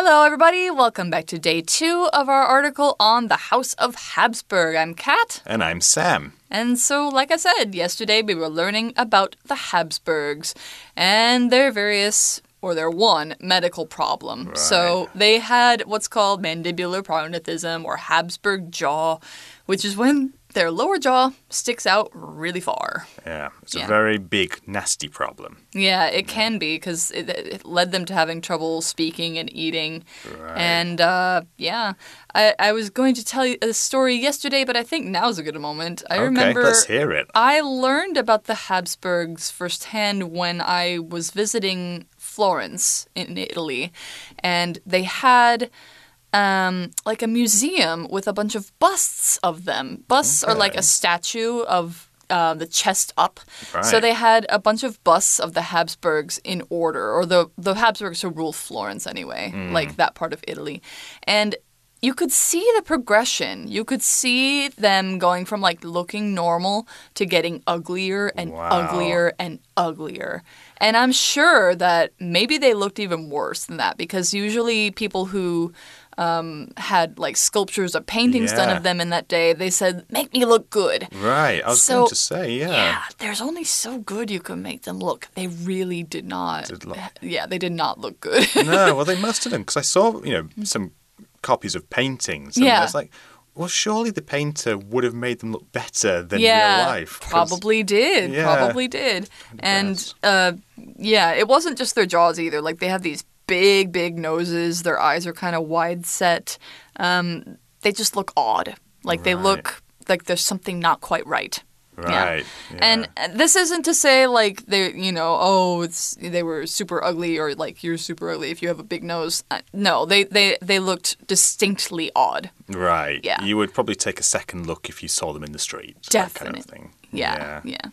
Hello, everybody. Welcome back to day two of our article on the House of Habsburg. I'm Kat. And I'm Sam. And so, like I said, yesterday we were learning about the Habsburgs and their various or their one medical problem. Right. So they had what's called mandibular prognathism or Habsburg jaw, which is when their lower jaw sticks out really far. Yeah, it's Yeah. a very big, nasty problem. Yeah, it can be because it, it led them to having trouble speaking and eating. Right. And uh, yeah, I, I was going to tell you a story yesterday, but I think now's a good moment. I okay, remember let's hear it. I learned about the Habsburgs firsthand when I was visiting Florence in Italy, and they had um, like a museum with a bunch of busts of them. Busts are like a statue of uh, the chest up. Right. So they had a bunch of busts of the Habsburgs in order, or the the Habsburgs who ruled Florence anyway, Mm. like that part of Italy, and. You could see the progression. You could see them going from like looking normal to getting uglier and Wow. uglier and uglier. And I'm sure that maybe they looked even worse than that because usually people who um, had like sculptures or paintings done of them in that day, they said, make me look good. Right, I was So, going to say, yeah. Yeah, there's only so good you can make them look. They really did not. Did look- Yeah, they did not look good. no, well, they must have done, because I saw, you know, some copies of paintings. And Yeah. I was like, well, surely the painter would have made them look better than yeah, real life. probably did. Yeah. Probably did. And uh, yeah, it wasn't just their jaws either. Like they have these big, big noses. Their eyes are kind of wide set. Um, they just look odd. Like they look like there's something not quite right. Right. yeah. And uh, this isn't to say like they, you know, oh, it's they were super ugly or like you're super ugly if you have a big nose. Uh, no, they they they looked distinctly odd. Right. Yeah. You would probably take a second look if you saw them in the street. That kind of thing. Yeah, yeah.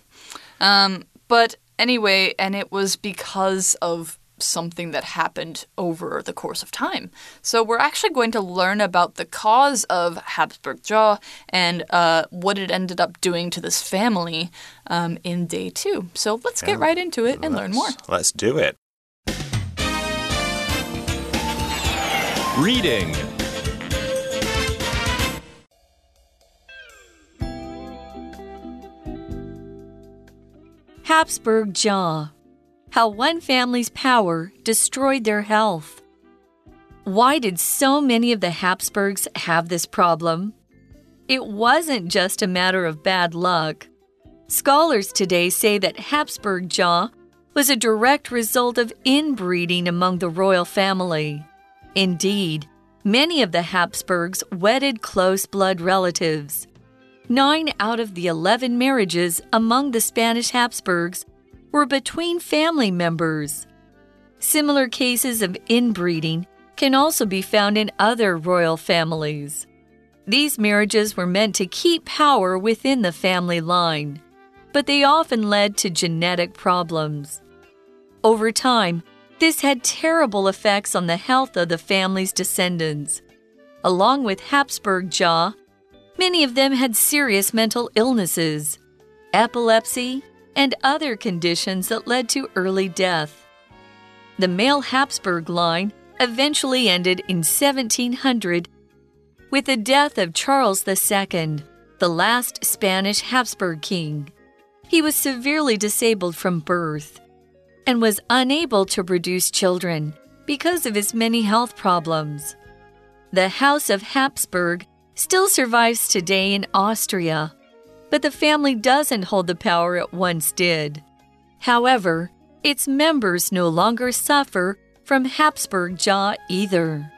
Um, but anyway, and it was because of something that happened over the course of time. So we're actually going to learn about the cause of Habsburg jaw and uh, what it ended up doing to this family um, in day two. So let's get Yeah. right into it and learn more. Let's- Let's do it. Reading. Habsburg Jaw How one family's power destroyed their health. Why did so many of the Habsburgs have this problem? It wasn't just a matter of bad luck. Scholars today say that Habsburg Jaw was a direct result of inbreeding among the royal family. Indeed, many of the Habsburgs wedded close blood relatives. Nine out of the 11 marriages among the Spanish Habsburgs were between family members. Similar cases of inbreeding can also be found in other royal families. These marriages were meant to keep power within the family line, but they often led to genetic problems. Over time, this had terrible effects on the health of the family's descendants. Along with Habsburg jaw, many of them had serious mental illnesses, epilepsy, and other conditions that led to early death. The male Habsburg line eventually ended in 1700 with the death of Charles II, the last Spanish Habsburg king. He was severely disabled from birth and was unable to produce children because of his many health problems. The House of Habsburg still survives today in Austria, but the family doesn't hold the power it once did. However, its members no longer suffer from Habsburg jaw either.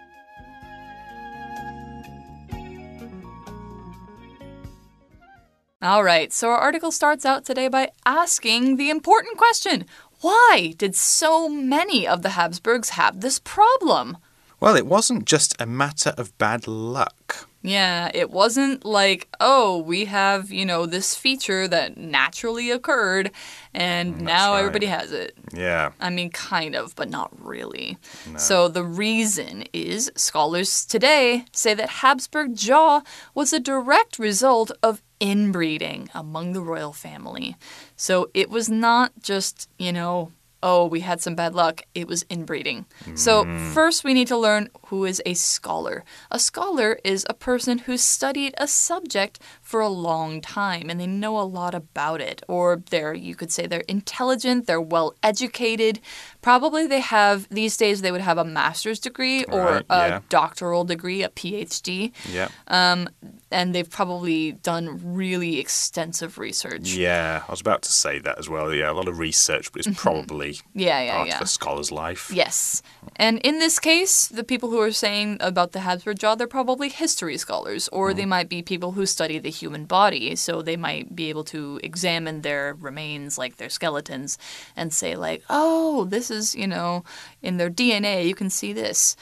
All right, so our article starts out today by asking the important question why did so many of the Habsburgs have this problem? Well, it wasn't just a matter of bad luck. Yeah, it wasn't like, oh, we have, you know, this feature that naturally occurred and mm, now right. everybody has it. Yeah. I mean, kind of, but not really. So the reason is scholars today say that Habsburg jaw was a direct result of inbreeding among the royal family. So it was not just, you know, oh, we had some bad luck. It was inbreeding. So, mm. first, we need to learn who is a scholar. A scholar is a person who studied a subject for a long time and they know a lot about it. Or they're, you could say, they're intelligent, they're well educated. Probably they have, these days, they would have a master's degree or Right, a yeah. doctoral degree, a PhD. Yeah. um, And they've probably done really extensive research. Yeah, I was about to say that as well. Yeah, a lot of research, but it's probably Mm-hmm. Yeah, yeah, part yeah. of a scholar's life. Yes. And in this case, the people who are saying about the Habsburg jaw, they're probably history scholars, or they might be people who study the human body. So they might be able to examine their remains, like their skeletons, and say, like, oh, this is, you know, in their DNA, you can see this.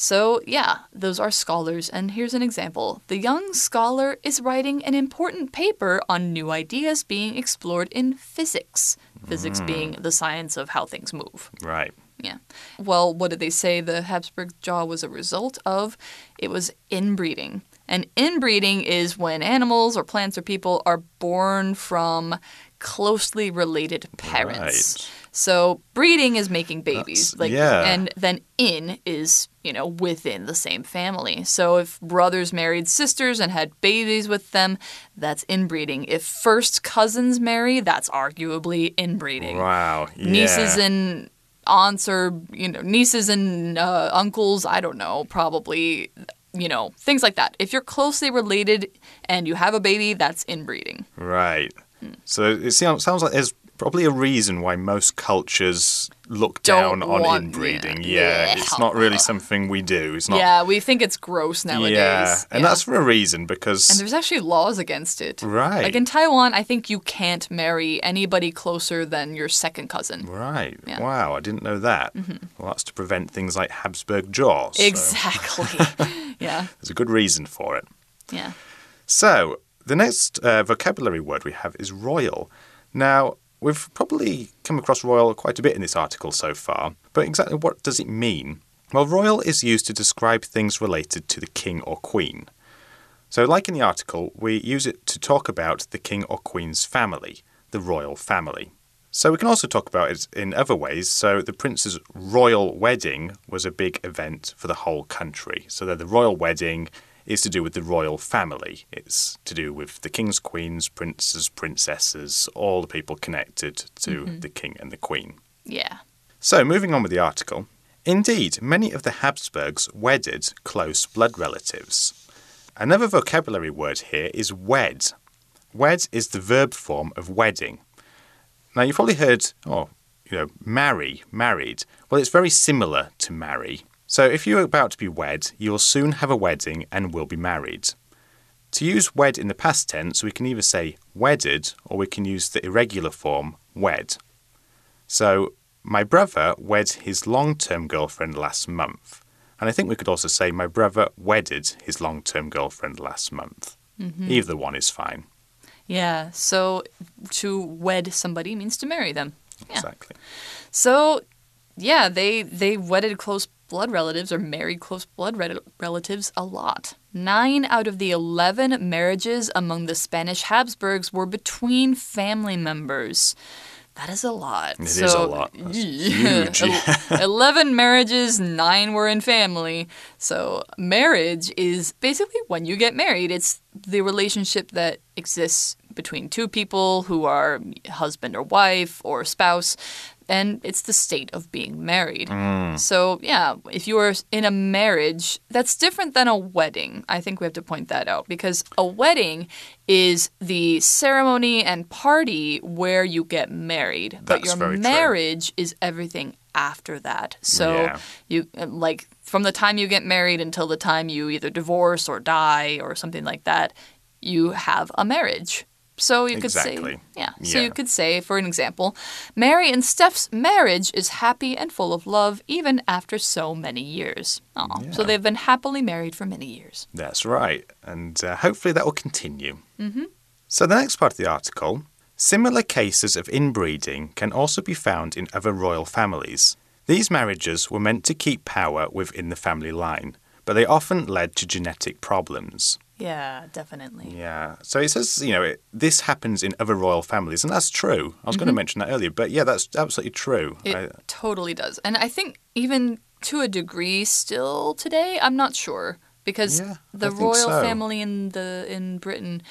So, yeah, those are scholars. And here's an example the young scholar is writing an important paper on new ideas being explored in physics. Physics hmm. being the science of how things move. Right. Yeah. Well, what did they say the Habsburg jaw was a result of? It was inbreeding. And inbreeding is when animals or plants or people are born from closely related parents. Right. So breeding is making babies. That's- yeah. and then in is, you know, within the same family. So if brothers married sisters and had babies with them, that's inbreeding. If first cousins marry, that's arguably inbreeding Wow. Yeah. nieces and aunts or you know nieces and uh, uncles i don't know probably you know things like that if you're closely related and you have a baby that's inbreeding Right. Hmm. So it sounds sounds like there's probably a reason why most cultures look Don't down on inbreeding. yeah. Yeah, Yeah. it's not really something we do. It's not. yeah we think it's gross nowadays Yeah, and Yeah. that's for a reason because and there's actually laws against it Right. like in taiwan i think you can't marry anybody closer than your second cousin right. Yeah. Wow, I didn't know that. Well, that's to prevent things like Habsburg jaws. so exactly yeah there's a good reason for it. yeah So, the next uh, vocabulary word we have is royal. Now, we've probably come across royal quite a bit in this article so far, but exactly what does it mean? Well, royal is used to describe things related to the king or queen. So, like in the article, we use it to talk about the king or queen's family, the royal family. So, we can also talk about it in other ways. So, the prince's royal wedding was a big event for the whole country. So, that the royal wedding is to do with the royal family. It's to do with the kings, queens, princes, princesses, all the people connected to mm-hmm. the king and the queen. yeah So, moving on with the article. Indeed, many of the Habsburgs wedded close blood relatives. Another vocabulary word here is wed. Wed is the verb form of wedding. Now, you've probably heard, oh, you know, marry, married. Well, it's very similar to marry. So, if you're about to be wed, you'll soon have a wedding and will be married. To use wed in the past tense, we can either say wedded or we can use the irregular form wed. So, my brother wed his long term girlfriend last month. And I think we could also say my brother wedded his long term girlfriend last month. Mm-hmm. Either one is fine. yeah so to wed somebody means to marry them yeah Exactly. So, yeah, they they wedded close blood relatives or married close blood re- relatives a lot. Nine out of the eleven marriages among the Spanish Habsburgs were between family members. That is a lot. It is so, a lot. Yeah, huge. Eleven marriages, nine were in family. So marriage is basically when you get married. It's the relationship that exists between two people who are husband or wife or spouse, and it's the state of being married. Mm. So yeah, if you are in a marriage, that's different than a wedding. I think we have to point that out because a wedding is the ceremony and party where you get married, but That's your very true. marriage is everything after that. So Yeah. you uh, like from the time you get married until the time you either divorce or die or something like that, you have a marriage. So you could say, Exactly. yeah. So you could say, for an example, Mary and Steph's marriage is happy and full of love even after so many years. Aw. So they've been happily married for many years. That's right. And uh, hopefully that will continue. Mm-hmm. So, the next part of the article similar cases of inbreeding can also be found in other royal families. These marriages were meant to keep power within the family line, but they often led to genetic problems. Yeah, definitely. Yeah. So it says, you know, it, this happens in other royal families, and that's true. I was going to mm-hmm. mention that earlier, but yeah, that's absolutely true. It I- totally does. And I think even to a degree still today, I'm not sure because Yeah, the royal so. family in the in Britain,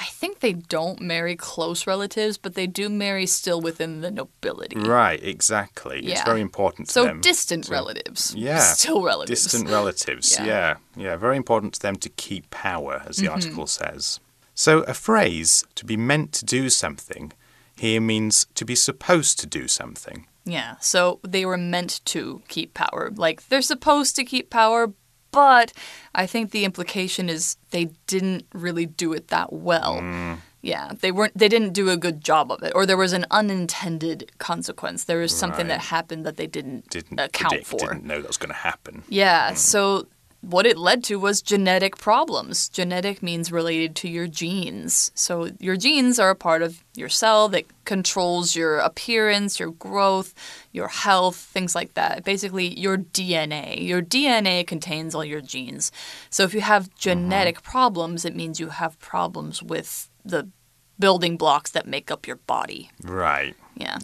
I think they don't marry close relatives, but they do marry still within the nobility. right, exactly. It's very important to them. So them. distant to- relatives. Yeah. Still relatives. Distant relatives. Yeah. yeah. yeah. Very important to them to keep power, as the mm-hmm. article says. So a phrase, to be meant to do something, here means to be supposed to do something. Yeah, so they were meant to keep power. Like, they're supposed to keep power, but I think the implication is they didn't really do it that well. Mm. Yeah, they weren't they didn't do a good job of it or there was an unintended consequence. There was something that happened that they didn't, Didn't account predict, for. didn't know that was going to happen. Yeah, so what it led to was genetic problems. Genetic means related to your genes. So your genes are a part of your cell that controls your appearance, your growth, your health, things like that. Basically, your DNA. Your DNA contains all your genes. So if you have uh-huh. genetic problems, it means you have problems with the building blocks that make up your body. Right. Yeah.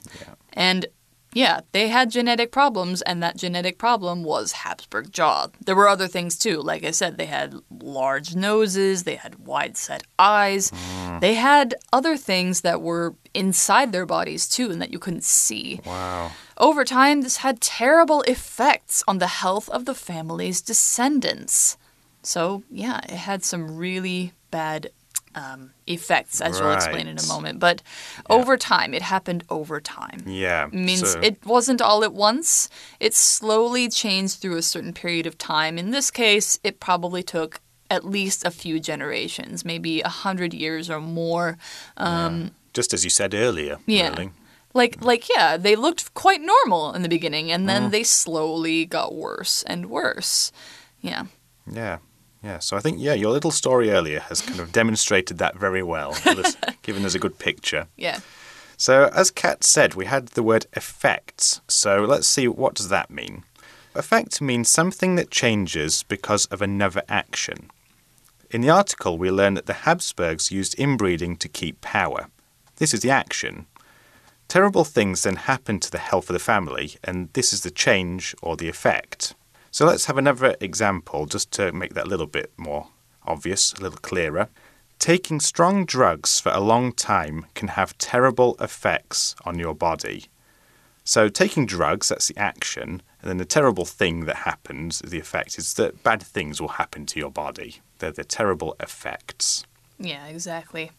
And yeah, they had genetic problems, and that genetic problem was Habsburg jaw. There were other things too. Like I said, they had large noses, they had wide set eyes, mm. they had other things that were inside their bodies too, and that you couldn't see. Wow. Over time, this had terrible effects on the health of the family's descendants. So, yeah, it had some really bad um, effects, as we'll explain in a moment. But over time, it happened over time. Yeah. Means so- it wasn't all at once. It slowly changed through a certain period of time. In this case, it probably took at least a few generations, maybe a hundred years or more. Um, Just as you said earlier, Yeah. really. like, like, yeah, they looked quite normal in the beginning, and Mm. then they slowly got worse and worse. Yeah. Yeah. Yeah. So I think, yeah, your little story earlier has kind of demonstrated that very well, given us- a good picture. Yeah. So, as Kat said, we had the word effects. So, let's see what does that mean. Effect means something that changes because of another action. In the article, we learn that the Habsburgs used inbreeding to keep power. This is the action. Terrible things then happen to the health of the family, and this is the change or the effect. So let's have another example just to make that a little bit more obvious, a little clearer. Taking strong drugs for a long time can have terrible effects on your body. So, taking drugs, that's the action, and then the terrible thing that happens, the effect, is that bad things will happen to your body. They're the terrible effects. Yeah, exactly.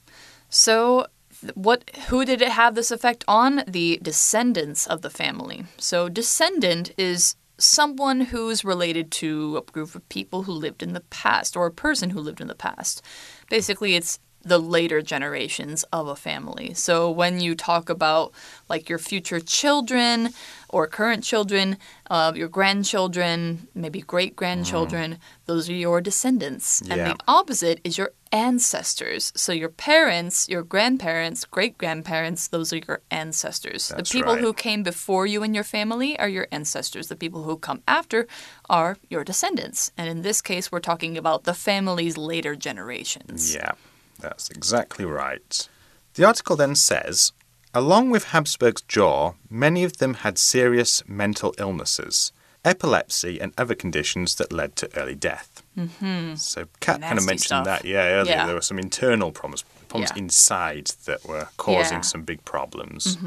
So, what? Who did it have this effect on? The descendants of the family. So, descendant is someone who's related to a group of people who lived in the past, or a person who lived in the past. Basically, it's the later generations of a family. So, when you talk about like your future children or current children, uh, your grandchildren, maybe great grandchildren, those are your descendants. And the opposite is your ancestors. So your parents, your grandparents, great grandparents, those are your ancestors. That's the people right. who came before you in your family are your ancestors. The people who come after are your descendants. And in this case, we're talking about the family's later generations. Yeah, that's exactly right. The article then says Along with Habsburg's jaw, many of them had serious mental illnesses, epilepsy, and other conditions that led to early death. Mm-hmm. So, Kat kind of mentioned stuff. that, yeah, earlier. Yeah. There were some internal problems, problems Yeah. inside that were causing Yeah. Mm-hmm. some big problems.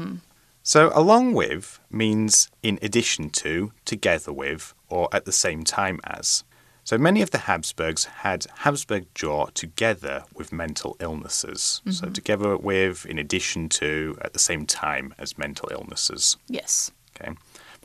So, along with means in addition to, together with, or at the same time as. So many of the Habsburgs had Habsburg jaw together with mental illnesses. So together with, in addition to, at the same time as mental illnesses. Yes. Okay.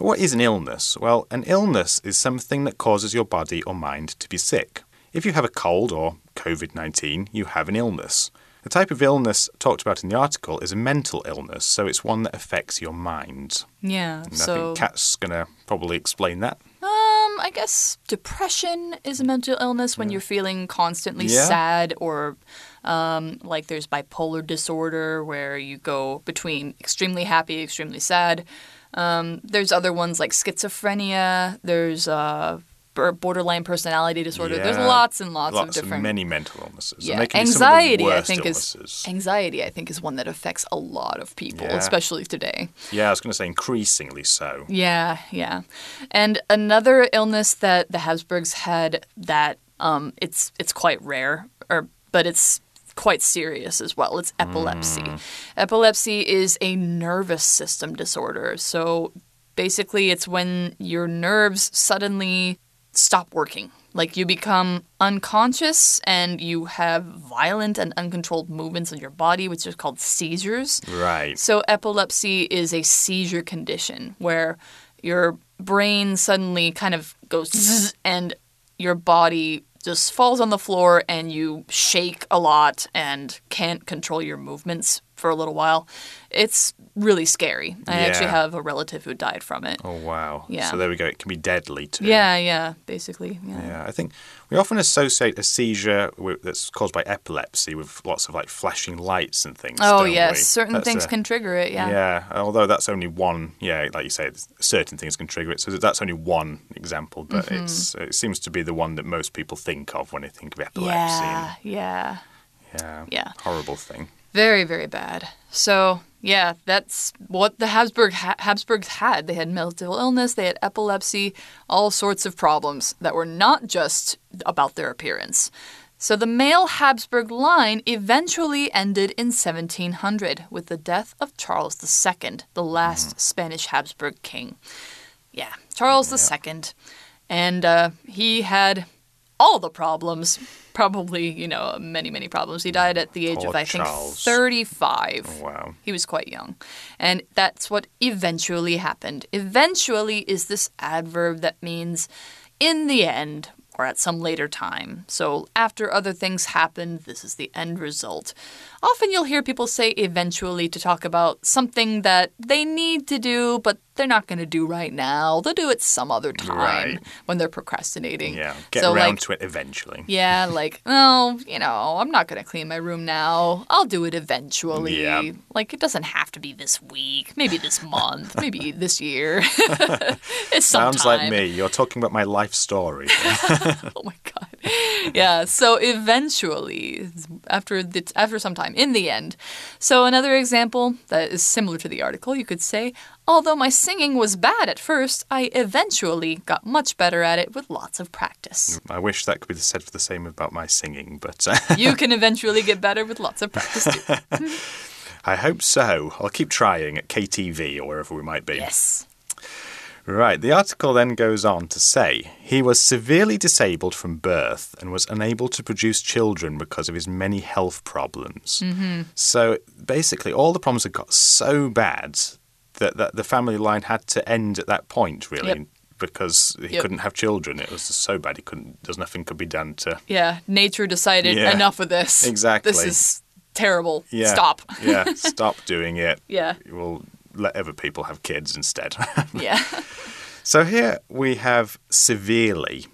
But what is an illness? Well, an illness is something that causes your body or mind to be sick. If you have a cold or COVID 19, you have an illness. The type of illness talked about in the article is a mental illness, so it's one that affects your mind. Yeah. And I so think Kat's going to probably explain that. Um, I guess depression is a mental illness when you're feeling constantly Yeah. sad, or um, like there's bipolar disorder where you go between extremely happy, extremely sad. Um, there's other ones like schizophrenia. There's uh, borderline personality disorder. There's lots and lots, Lots of different. many mental illnesses. yeah, and they can be some of the anxiety. I think illnesses. is anxiety. I think is one that affects a lot of people, Yeah. especially today. Yeah, I was going to say increasingly so. Yeah, yeah. And another illness that the Habsburgs had that um, it's it's quite rare, or but it's quite serious as well. It's epilepsy. Hmm. Epilepsy is a nervous system disorder. So basically, it's when your nerves suddenly stop working. Like you become unconscious and you have violent and uncontrolled movements in your body, which is called seizures. Right. So, epilepsy is a seizure condition where your brain suddenly kind of goes and your body just falls on the floor and you shake a lot and can't control your movements for a little while. It's really scary. I actually have a relative who died from it. Oh, wow. Yeah. So there we go. It can be deadly too. Yeah, yeah, basically. Yeah. Yeah, I think we often associate a seizure with, that's caused by epilepsy with lots of like flashing lights and things. Oh, yes. we? Certain That's things a- can trigger it. Yeah. Yeah, although that's only one. Yeah, like you say, certain things can trigger it. So that's only one example, but Mm-hmm. it's it seems to be the one that most people think of when they think of epilepsy. Yeah, yeah. Yeah. Yeah. Horrible thing. Very, very bad. So, yeah, that's what the Habsburg ha- Habsburgs had. They had mental illness, they had epilepsy, all sorts of problems that were not just about their appearance. So the male Habsburg line eventually ended in 1700 with the death of Charles II, the last Spanish Habsburg king. Yeah, Charles II. And uh, he had all the problems. Probably, you know, many, many problems. He died at the age Poor of, I think, Charles. 35. Oh, wow. He was quite young. And that's what eventually happened. Eventually is this adverb that means in the end or at some later time. So after other things happened, this is the end result. Often you'll hear people say eventually to talk about something that they need to do, but they're not going to do right now. They'll do it some other time Right. when they're procrastinating. Yeah. Get so, around like, to it eventually. yeah, like, oh, you know, I'm not going to clean my room now. I'll do it eventually. Yeah. Like, it doesn't have to be this week, maybe this month, maybe this year. it's Sounds like me. You're talking about my life story. Oh my god. Yeah, so eventually after the, after some time in the end. So another example that is similar to the article, you could say, although my singing was bad at first, I eventually got much better at it with lots of practice. I wish that could be said for the same about my singing, but You can eventually get better with lots of practice too. I hope so. I'll keep trying at KTV or wherever we might be. Yes. Right, the article then goes on to say he was severely disabled from birth and was unable to produce children because of his many health problems. Mm-hmm. So basically, all the problems had got so bad that, that the family line had to end at that point, really. Yep. Because he Yep. couldn't have children, it was so bad. He couldn't. There's nothing could be done to. Yeah, nature decided Yeah. enough of this. Exactly. This is terrible. Yeah, Stop. yeah, stop doing it. Yeah. We'll let other people have kids instead. Yeah. So here we have severely.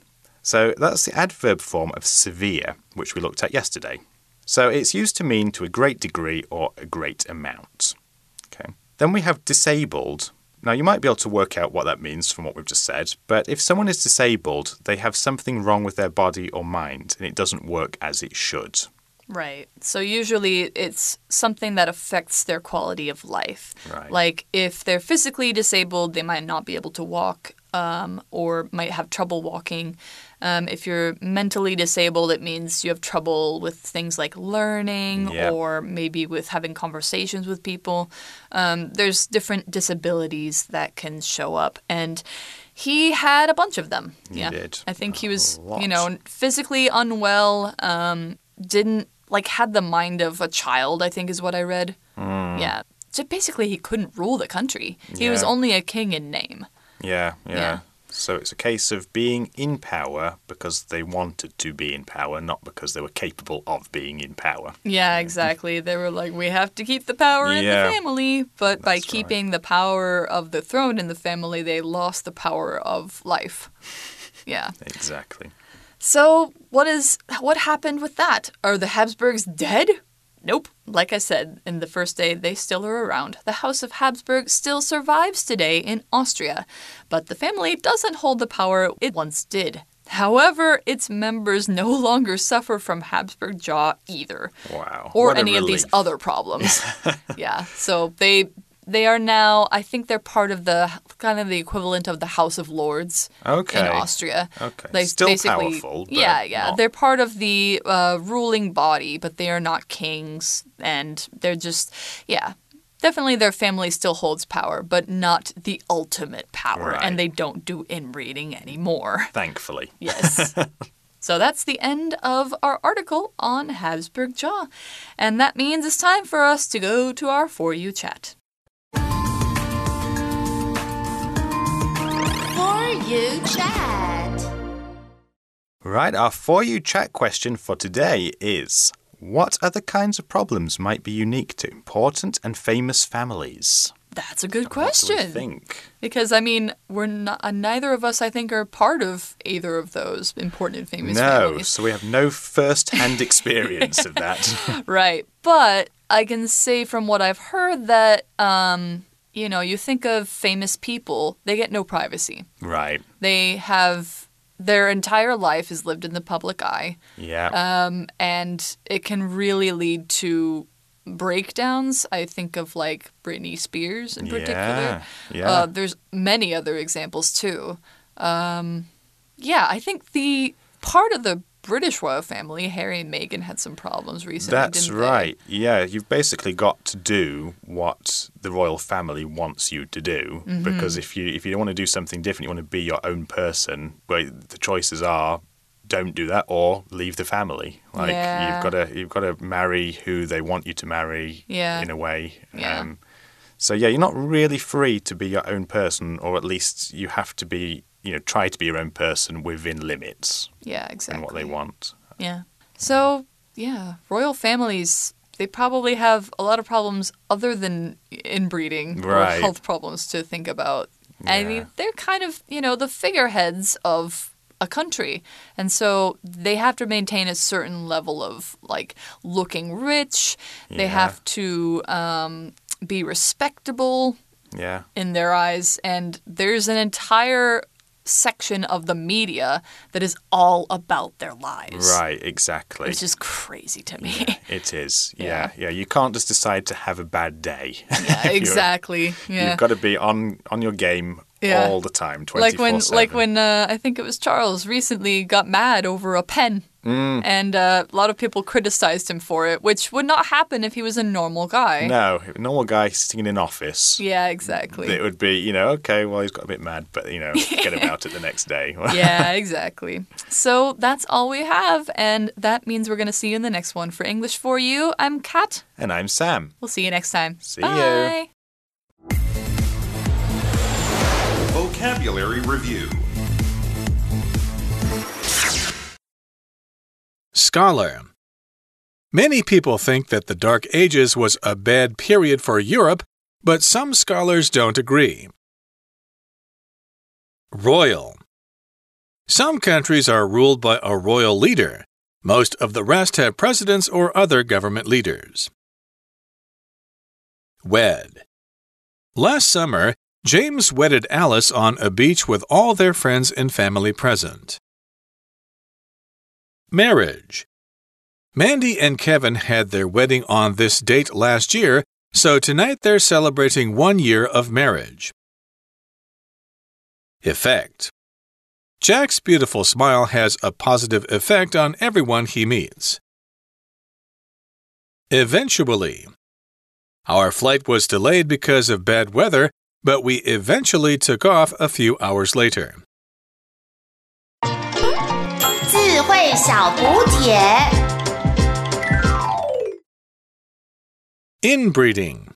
So that's the adverb form of severe, which we looked at yesterday. So it's used to mean to a great degree or a great amount. Then we have disabled. Now you might be able to work out what that means from what we've just said, but if someone is disabled, they have something wrong with their body or mind and it doesn't work as it should. Right. So usually it's something that affects their quality of life. Right. Like if they're physically disabled, they might not be able to walk um, or might have trouble walking. Um, if you're mentally disabled, it means you have trouble with things like learning or maybe with having conversations with people. Um, there's different disabilities that can show up. And he had a bunch of them. He yeah. did. I think he was, you know, physically unwell, um, didn't like had the mind of a child, I think is what I read. Yeah. So basically he couldn't rule the country. He was only a king in name. Yeah, yeah. Yeah. So it's a case of being in power because they wanted to be in power, not because they were capable of being in power. Yeah, exactly. they were like, we have to keep the power in the family. But by That's right. keeping the power of the throne in the family, they lost the power of life. Yeah. Exactly. So what is what happened with that? Are the Habsburgs dead? Nope. Like I said in the first day, they still are around. The House of Habsburg still survives today in Austria, but the family doesn't hold the power it once did. However, its members no longer suffer from Habsburg jaw either. Wow. Or any of these other problems. yeah. So they they are now I think they're part of the kind of the equivalent of the House of Lords Okay. in Austria. Okay. They Still basically, powerful, yeah, yeah. not- They're part of the uh, ruling body, but they are not kings, and they're just, yeah. Definitely, their family still holds power, but not the ultimate power, Right. and they don't do inbreeding anymore. Thankfully. Yes. so that's the end of our article on Habsburg Jaw. And that means it's time for us to go to our For You chat. For You Chat. Right, our For You chat question for today is What other kinds of problems might be unique to important and famous families? That's a good What do we question. think? Because, I mean, we're not, uh, neither of us, I think, are part of either of those important and famous No, families. so we have no first hand experience of that. Right. But I can say from what I've heard that, um, you know, you think of famous people, they get no privacy. right. They have their entire life is lived in the public eye. Yeah. Um, and it can really lead to breakdowns. I think of like Britney Spears in particular. Yeah, yeah. Uh, there's many other examples too. Um, yeah, I think the part of the British royal family, Harry and Meghan, had some problems recently. That's didn't they? right. Yeah, you've basically got to do what the royal family wants you to do. Mm-hmm. Because if you if you want to do something different, you want to be your own person. Well, the choices are don't do that or leave the family. Like Yeah. you've got to you've got to marry who they want you to marry. Yeah. In a way. Yeah. Um, so yeah, you're not really free to be your own person, or at least you have to be. You know, try to be your own person within limits Yeah, exactly. and what they want. Yeah. So, yeah, royal families, they probably have a lot of problems other than inbreeding or health problems to think about. I mean, they're kind of, you know, the figureheads of a country. And so they have to maintain a certain level of like looking rich. They Yeah. have to um, be respectable Yeah. in their eyes. And there's an entire section of the media that is all about their lives. Right. Exactly. It's just crazy to me. It is. Yeah. Yeah. yeah. You can't just decide to have a bad day. Yeah, exactly. Yeah. You've got to be on on your game Yeah. all the time, 24/7. like when like when uh, I think it was Charles recently got mad over a pen. Mm. And uh, a lot of people criticized him for it, which would not happen if he was a normal guy. No, a normal guy sitting in an office. Yeah, exactly. It would be, you know, okay, well, he's got a bit mad, but, you know, get about it the next day. yeah, exactly. So that's all we have, and that means we're going to see you in the next one. For English for You, I'm Kat. and I'm Sam. We'll see you next time. See you. Vocabulary Review Scholar. Many people think that the Dark Ages was a bad period for Europe, but some scholars don't agree. Royal. Some countries are ruled by a royal leader. Most of the rest have presidents or other government leaders. Wed. Last summer, James wedded Alice on a beach with all their friends and family present. Marriage. Mandy and Kevin had their wedding on this date last year, so tonight they're celebrating one year of marriage. Effect. Jack's beautiful smile has a positive effect on everyone he meets. Eventually. Our flight was delayed because of bad weather, but we eventually took off a few hours later. 小补帖。 Inbreeding.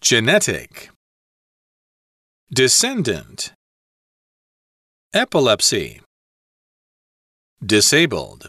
Genetic. Descendant. Epilepsy. Disabled.